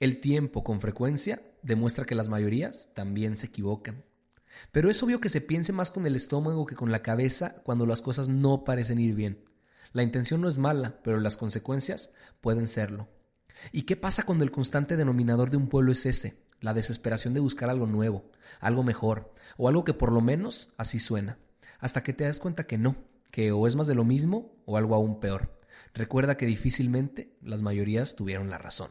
El tiempo con frecuencia demuestra que las mayorías también se equivocan. Pero es obvio que se piense más con el estómago que con la cabeza cuando las cosas no parecen ir bien. La intención no es mala, pero las consecuencias pueden serlo. ¿Y qué pasa cuando el constante denominador de un pueblo es ese? La desesperación de buscar algo nuevo, algo mejor, o algo que por lo menos así suena, hasta que te das cuenta que no, que o es más de lo mismo o algo aún peor. Recuerda que difícilmente las mayorías tuvieron la razón.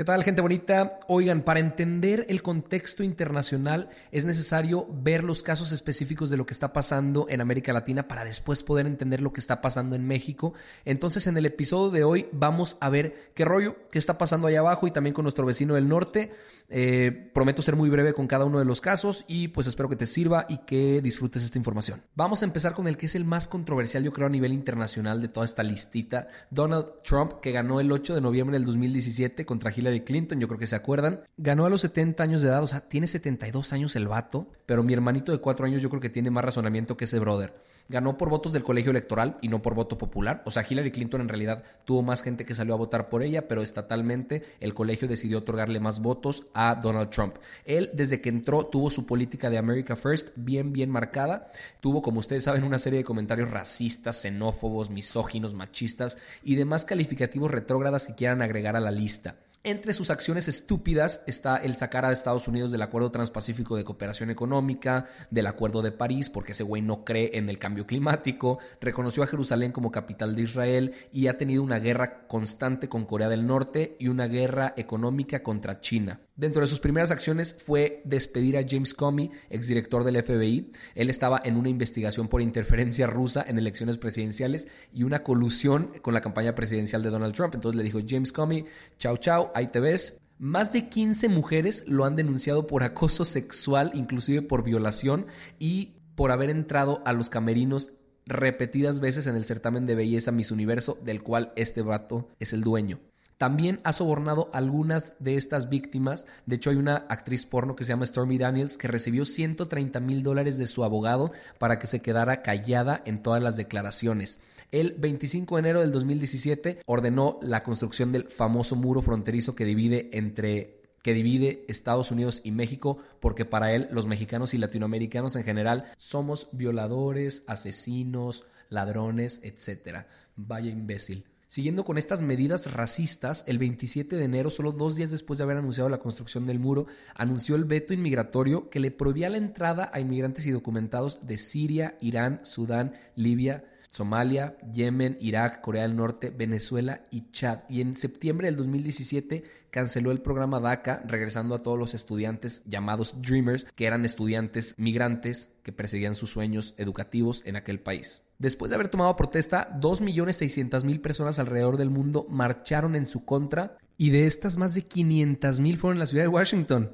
¿Qué tal, gente bonita? Oigan, para entender el contexto internacional es necesario ver los casos específicos de lo que está pasando en América Latina para después poder entender lo que está pasando en México. Entonces, en el episodio de hoy vamos a ver qué rollo, qué está pasando allá abajo y también con nuestro vecino del norte. Eh, prometo ser muy breve con cada uno de los casos y pues espero que te sirva y que disfrutes esta información. Vamos a empezar con el que es el más controversial, yo creo, a nivel internacional de toda esta listita. Donald Trump, que ganó el 8 de noviembre del 2017 contra Hillary Clinton, yo creo que se acuerdan. Ganó a los 70 años de edad, o sea, tiene 72 años el vato, pero mi hermanito de 4 años yo creo que tiene más razonamiento que ese brother. Ganó por votos del colegio electoral y no por voto popular. O sea, Hillary Clinton en realidad tuvo más gente que salió a votar por ella, pero estatalmente el colegio decidió otorgarle más votos a Donald Trump. Él, desde que entró, tuvo su política de America First bien, bien marcada. Tuvo, como ustedes saben, una serie de comentarios racistas, xenófobos, misóginos, machistas y demás calificativos retrógradas que quieran agregar a la lista. Entre sus acciones estúpidas está el sacar a Estados Unidos del Acuerdo Transpacífico de Cooperación Económica, del Acuerdo de París, porque ese güey no cree en el cambio climático, reconoció a Jerusalén como capital de Israel y ha tenido una guerra constante con Corea del Norte y una guerra económica contra China. Dentro de sus primeras acciones fue despedir a James Comey, exdirector del FBI. Él estaba en una investigación por interferencia rusa en elecciones presidenciales y una colusión con la campaña presidencial de Donald Trump. Entonces le dijo, James Comey, chao chao, ahí te ves. Más de 15 mujeres lo han denunciado por acoso sexual, inclusive por violación y por haber entrado a los camerinos repetidas veces en el certamen de belleza Miss Universo, del cual este vato es el dueño. También ha sobornado algunas de estas víctimas. De hecho, hay una actriz porno que se llama Stormy Daniels que recibió 130 mil dólares de su abogado para que se quedara callada en todas las declaraciones. El 25 de enero del 2017 ordenó la construcción del famoso muro fronterizo que divide entre que divide Estados Unidos y México, porque para él los mexicanos y latinoamericanos en general somos violadores, asesinos, ladrones, etc. Vaya imbécil. Siguiendo con estas medidas racistas, el 27 de enero, solo dos días después de haber anunciado la construcción del muro, anunció el veto inmigratorio que le prohibía la entrada a inmigrantes y documentados de Siria, Irán, Sudán, Libia, Somalia, Yemen, Irak, Corea del Norte, Venezuela y Chad. Y en septiembre del 2017 canceló el programa DACA, regresando a todos los estudiantes llamados Dreamers, que eran estudiantes migrantes que perseguían sus sueños educativos en aquel país. Después de haber tomado protesta, 2.600.000 personas alrededor del mundo marcharon en su contra y de estas más de 500.000 fueron en la ciudad de Washington.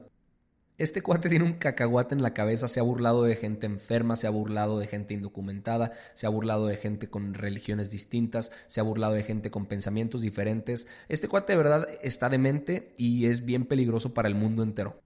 Este cuate tiene un cacahuate en la cabeza, se ha burlado de gente enferma, se ha burlado de gente indocumentada, se ha burlado de gente con religiones distintas, se ha burlado de gente con pensamientos diferentes. Este cuate de verdad está demente y es bien peligroso para el mundo entero.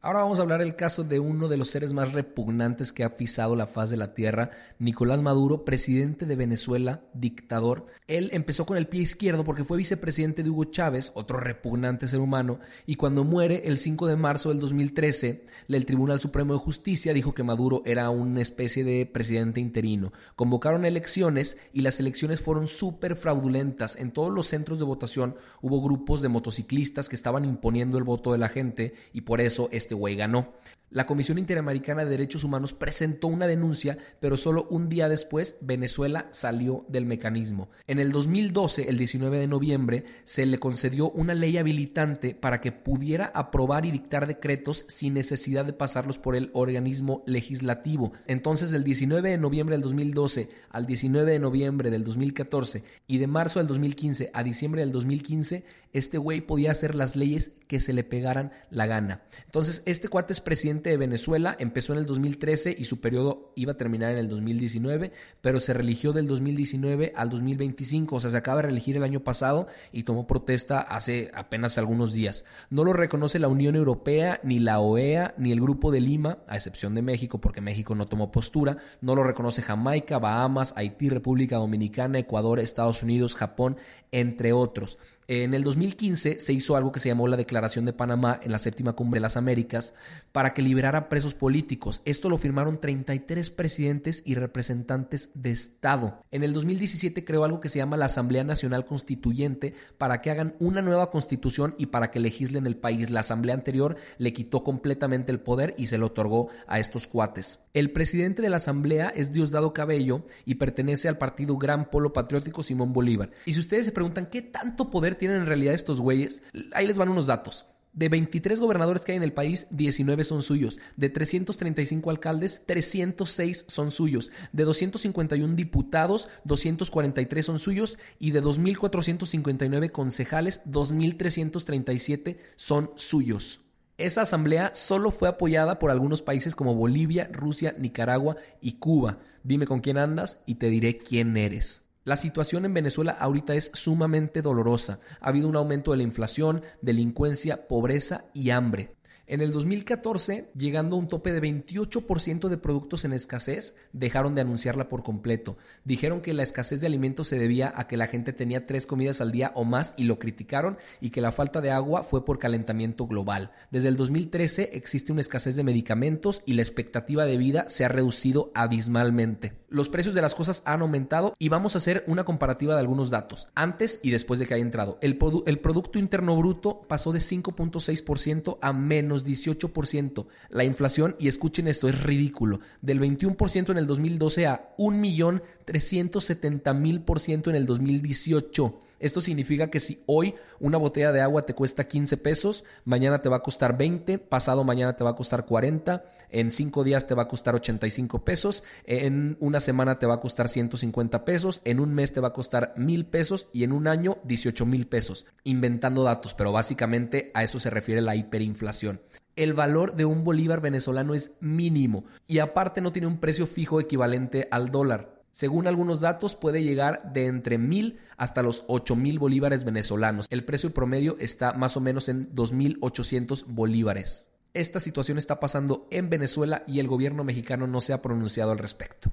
Ahora vamos a hablar del caso de uno de los seres más repugnantes que ha pisado la faz de la tierra, Nicolás Maduro, presidente de Venezuela, dictador. Él empezó con el pie izquierdo porque fue vicepresidente de Hugo Chávez, otro repugnante ser humano, y cuando muere el 5 de marzo del 2013, el Tribunal Supremo de Justicia dijo que Maduro era una especie de presidente interino. Convocaron elecciones y las elecciones fueron súper fraudulentas. En todos los centros de votación hubo grupos de motociclistas que estaban imponiendo el voto de la gente y por eso güey ganó. La Comisión Interamericana de Derechos Humanos presentó una denuncia, pero solo un día después Venezuela salió del mecanismo. En el 2012, el 19 de noviembre, se le concedió una ley habilitante para que pudiera aprobar y dictar decretos sin necesidad de pasarlos por el organismo legislativo. Entonces, del 19 de noviembre del 2012 al 19 de noviembre del 2014 y de marzo del 2015 a diciembre del 2015, este güey podía hacer las leyes que se le pegaran la gana. Entonces, este cuate es presidente de Venezuela, empezó en el 2013 y su periodo iba a terminar en el 2019, pero se religió del 2019 al 2025, o sea, se acaba de reelegir el año pasado y tomó protesta hace apenas algunos días. No lo reconoce la Unión Europea, ni la OEA, ni el Grupo de Lima, a excepción de México, porque México no tomó postura, no lo reconoce Jamaica, Bahamas, Haití, República Dominicana, Ecuador, Estados Unidos, Japón, entre otros. En el 2015 se hizo algo que se llamó la Declaración de Panamá en la séptima cumbre de las Américas para que liberara presos políticos. Esto lo firmaron 33 presidentes y representantes de Estado. En el 2017 creó algo que se llama la Asamblea Nacional Constituyente para que hagan una nueva constitución y para que legislen el país. La Asamblea anterior le quitó completamente el poder y se lo otorgó a estos cuates. El presidente de la Asamblea es Diosdado Cabello y pertenece al partido Gran Polo Patriótico Simón Bolívar. Y si ustedes se preguntan qué tanto poder tienen en realidad estos güeyes, ahí les van unos datos. De 23 gobernadores que hay en el país, 19 son suyos. De 335 alcaldes, 306 son suyos. De 251 diputados, 243 son suyos. Y de 2.459 concejales, 2.337 son suyos. Esa asamblea solo fue apoyada por algunos países como Bolivia, Rusia, Nicaragua y Cuba. Dime con quién andas y te diré quién eres. La situación en Venezuela ahorita es sumamente dolorosa. Ha habido un aumento de la inflación, delincuencia, pobreza y hambre. En el 2014, llegando a un tope de 28% de productos en escasez, dejaron de anunciarla por completo. Dijeron que la escasez de alimentos se debía a que la gente tenía tres comidas al día o más y lo criticaron y que la falta de agua fue por calentamiento global. Desde el 2013 existe una escasez de medicamentos y la expectativa de vida se ha reducido abismalmente. Los precios de las cosas han aumentado y vamos a hacer una comparativa de algunos datos, antes y después de que haya entrado. El, el Producto Interno Bruto pasó de 5.6% a menos 18%. La inflación, y escuchen esto, es ridículo, del 21% en el 2012 a 1.370.000% en el 2018. Esto significa que si hoy una botella de agua te cuesta 15 pesos, mañana te va a costar 20, pasado mañana te va a costar 40, en 5 días te va a costar 85 pesos, en una semana te va a costar 150 pesos, en un mes te va a costar 1000 pesos y en un año 18 mil pesos. Inventando datos, pero básicamente a eso se refiere la hiperinflación el valor de un bolívar venezolano es mínimo y aparte no tiene un precio fijo equivalente al dólar. Según algunos datos, puede llegar de entre mil hasta los ocho mil bolívares venezolanos. El precio promedio está más o menos en 2.800 bolívares. Esta situación está pasando en Venezuela y el gobierno mexicano no se ha pronunciado al respecto.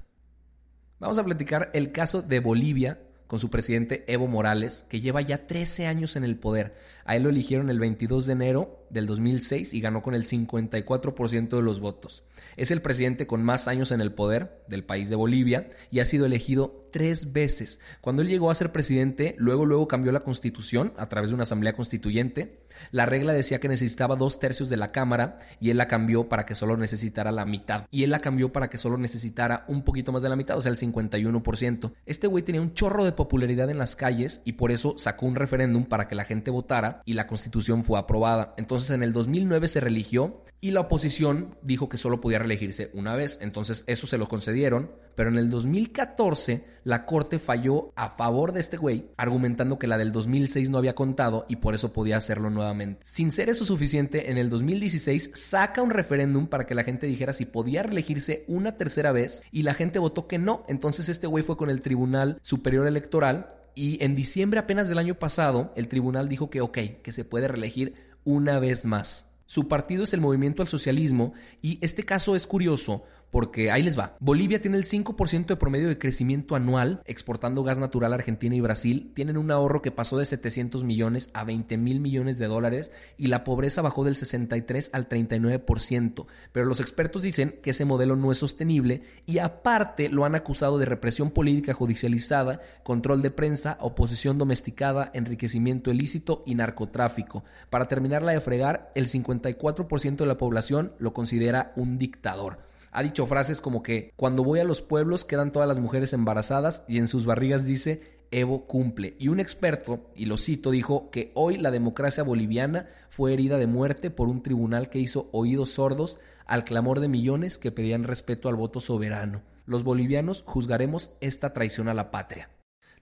Vamos a platicar el caso de Bolivia con su presidente Evo Morales, que lleva ya 13 años en el poder. A él lo eligieron el 22 de enero del 2006 y ganó con el 54% de los votos. Es el presidente con más años en el poder del país de Bolivia y ha sido elegido tres veces. Cuando él llegó a ser presidente, luego luego cambió la constitución a través de una asamblea constituyente. La regla decía que necesitaba dos tercios de la Cámara y él la cambió para que solo necesitara la mitad. Y él la cambió para que solo necesitara un poquito más de la mitad, o sea, el 51%. Este güey tenía un chorro de popularidad en las calles y por eso sacó un referéndum para que la gente votara y la constitución fue aprobada. Entonces en el 2009 se religió y la oposición dijo que solo podía reelegirse una vez. Entonces eso se lo concedieron, pero en el 2014 la corte falló a favor de este güey, argumentando que la del 2006 no había contado y por eso podía hacerlo nuevamente. Sin ser eso suficiente, en el 2016 saca un referéndum para que la gente dijera si podía reelegirse una tercera vez y la gente votó que no. Entonces este güey fue con el Tribunal Superior Electoral y en diciembre apenas del año pasado el tribunal dijo que ok, que se puede reelegir una vez más. Su partido es el Movimiento al Socialismo y este caso es curioso porque ahí les va. Bolivia tiene el 5% de promedio de crecimiento anual exportando gas natural a Argentina y Brasil. Tienen un ahorro que pasó de 700 millones a 20 mil millones de dólares y la pobreza bajó del 63 al 39%. Pero los expertos dicen que ese modelo no es sostenible y aparte lo han acusado de represión política judicializada, control de prensa, oposición domesticada, enriquecimiento ilícito y narcotráfico. Para terminarla de fregar, el 54% de la población lo considera un dictador. Ha dicho frases como que cuando voy a los pueblos quedan todas las mujeres embarazadas y en sus barrigas dice Evo cumple. Y un experto, y lo cito, dijo que hoy la democracia boliviana fue herida de muerte por un tribunal que hizo oídos sordos al clamor de millones que pedían respeto al voto soberano. Los bolivianos juzgaremos esta traición a la patria.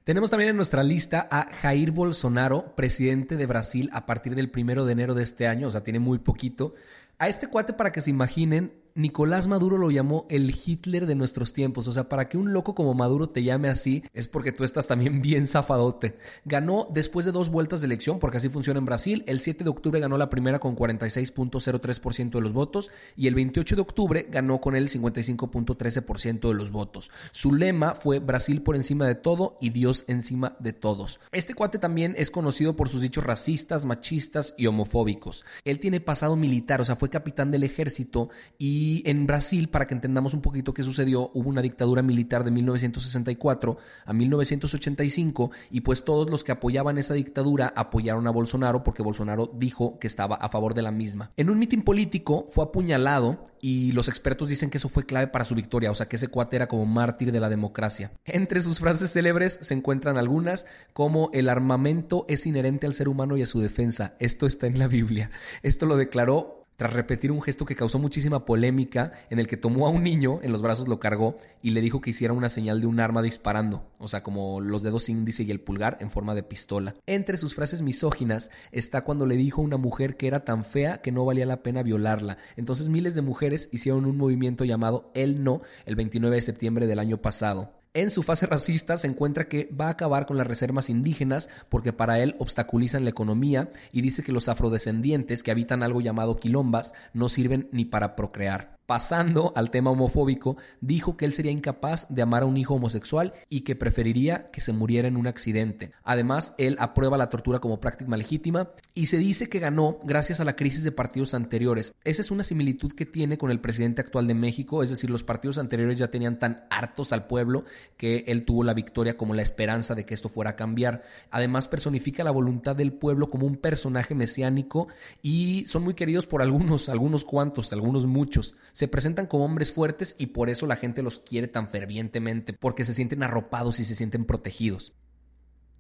Tenemos también en nuestra lista a Jair Bolsonaro, presidente de Brasil a partir del primero de enero de este año, o sea, tiene muy poquito. A este cuate, para que se imaginen, Nicolás Maduro lo llamó el Hitler de nuestros tiempos. O sea, para que un loco como Maduro te llame así es porque tú estás también bien zafadote. Ganó después de dos vueltas de elección, porque así funciona en Brasil. El 7 de octubre ganó la primera con 46.03% de los votos y el 28 de octubre ganó con el 55.13% de los votos. Su lema fue Brasil por encima de todo y Dios encima de todos. Este cuate también es conocido por sus dichos racistas, machistas y homofóbicos. Él tiene pasado militar, o sea, fue capitán del ejército y y en Brasil, para que entendamos un poquito qué sucedió, hubo una dictadura militar de 1964 a 1985 y pues todos los que apoyaban esa dictadura apoyaron a Bolsonaro porque Bolsonaro dijo que estaba a favor de la misma. En un mitin político fue apuñalado y los expertos dicen que eso fue clave para su victoria, o sea que ese cuate era como mártir de la democracia. Entre sus frases célebres se encuentran algunas como el armamento es inherente al ser humano y a su defensa. Esto está en la Biblia. Esto lo declaró tras repetir un gesto que causó muchísima polémica, en el que tomó a un niño, en los brazos lo cargó y le dijo que hiciera una señal de un arma disparando, o sea, como los dedos índice y el pulgar en forma de pistola. Entre sus frases misóginas está cuando le dijo a una mujer que era tan fea que no valía la pena violarla. Entonces miles de mujeres hicieron un movimiento llamado El No el 29 de septiembre del año pasado. En su fase racista se encuentra que va a acabar con las reservas indígenas porque para él obstaculizan la economía y dice que los afrodescendientes que habitan algo llamado quilombas no sirven ni para procrear. Pasando al tema homofóbico, dijo que él sería incapaz de amar a un hijo homosexual y que preferiría que se muriera en un accidente. Además, él aprueba la tortura como práctica legítima y se dice que ganó gracias a la crisis de partidos anteriores. Esa es una similitud que tiene con el presidente actual de México, es decir, los partidos anteriores ya tenían tan hartos al pueblo que él tuvo la victoria como la esperanza de que esto fuera a cambiar. Además, personifica la voluntad del pueblo como un personaje mesiánico y son muy queridos por algunos, algunos cuantos, algunos muchos se presentan como hombres fuertes y por eso la gente los quiere tan fervientemente, porque se sienten arropados y se sienten protegidos.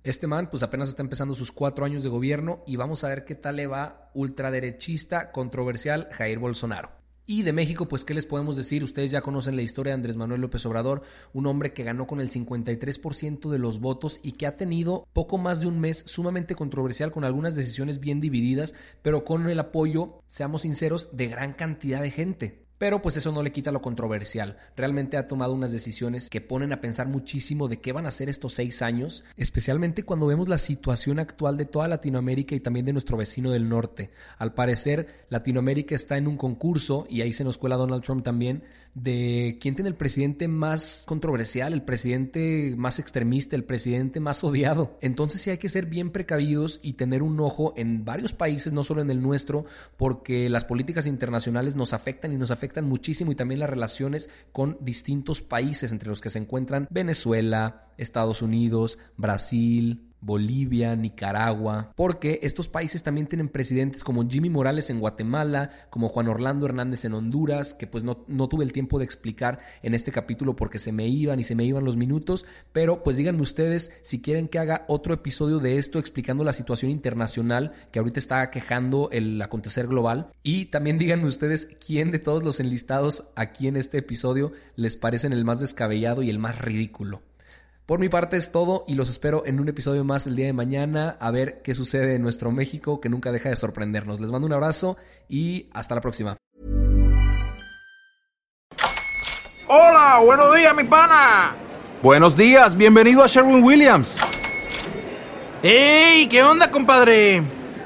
Este man pues apenas está empezando sus cuatro años de gobierno y vamos a ver qué tal le va ultraderechista, controversial Jair Bolsonaro. Y de México, pues, ¿qué les podemos decir? Ustedes ya conocen la historia de Andrés Manuel López Obrador, un hombre que ganó con el 53% de los votos y que ha tenido poco más de un mes sumamente controversial con algunas decisiones bien divididas, pero con el apoyo, seamos sinceros, de gran cantidad de gente. Pero pues eso no le quita lo controversial. Realmente ha tomado unas decisiones que ponen a pensar muchísimo de qué van a hacer estos seis años, especialmente cuando vemos la situación actual de toda Latinoamérica y también de nuestro vecino del norte. Al parecer, Latinoamérica está en un concurso, y ahí se nos cuela Donald Trump también, de quién tiene el presidente más controversial, el presidente más extremista, el presidente más odiado. Entonces sí hay que ser bien precavidos y tener un ojo en varios países, no solo en el nuestro, porque las políticas internacionales nos afectan y nos afectan muchísimo y también las relaciones con distintos países entre los que se encuentran Venezuela, Estados Unidos, Brasil, Bolivia, Nicaragua, porque estos países también tienen presidentes como Jimmy Morales en Guatemala, como Juan Orlando Hernández en Honduras, que pues no, no, tuve el tiempo de explicar en este capítulo porque se me iban y se me iban los minutos, pero pues díganme ustedes si quieren que haga otro episodio de esto explicando la situación internacional que ahorita está quejando el acontecer global y también díganme ustedes quién de todos los enlistados aquí en este episodio les parecen el más descabellado y el más ridículo. Por mi parte es todo y los espero en un episodio más el día de mañana a ver qué sucede en nuestro México que nunca deja de sorprendernos. Les mando un abrazo y hasta la próxima. Hola, buenos días mi pana. Buenos días, bienvenido a Sherwin Williams. ¡Ey! ¿Qué onda, compadre?